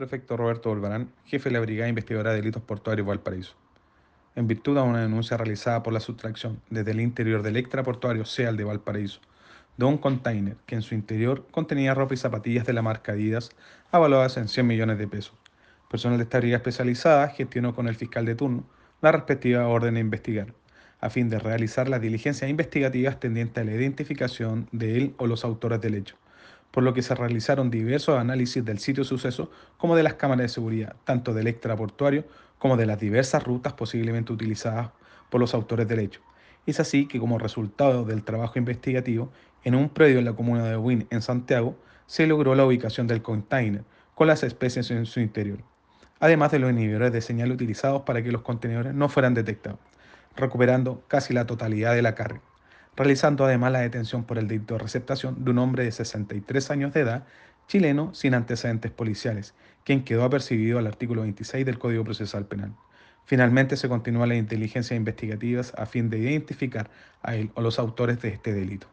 subprefecto Roberto Volvarán, jefe de la Brigada Investigadora de Delitos Portuarios Valparaíso. En virtud de una denuncia realizada por la sustracción desde el interior del extraportuario SEAL de Valparaíso de un container que en su interior contenía ropa y zapatillas de la marca Adidas avaladas en 100 millones de pesos. Personal de esta brigada especializada gestionó con el fiscal de turno la respectiva orden de investigar, a fin de realizar las diligencias investigativas tendientes a la identificación de él o los autores del hecho, por lo que se realizaron diversos análisis del sitio suceso como de las cámaras de seguridad, tanto del extraportuario como de las diversas rutas posiblemente utilizadas por los autores del hecho. Es así que como resultado del trabajo investigativo, en un predio en la comuna de Wynn, en Santiago, se logró la ubicación del container con las especies en su interior, además de los inhibidores de señal utilizados para que los contenedores no fueran detectados, recuperando casi la totalidad de la carga realizando además la detención por el delito de receptación de un hombre de 63 años de edad, chileno sin antecedentes policiales, quien quedó apercibido al artículo 26 del Código Procesal Penal. Finalmente se continúa la inteligencia investigativas a fin de identificar a él o los autores de este delito.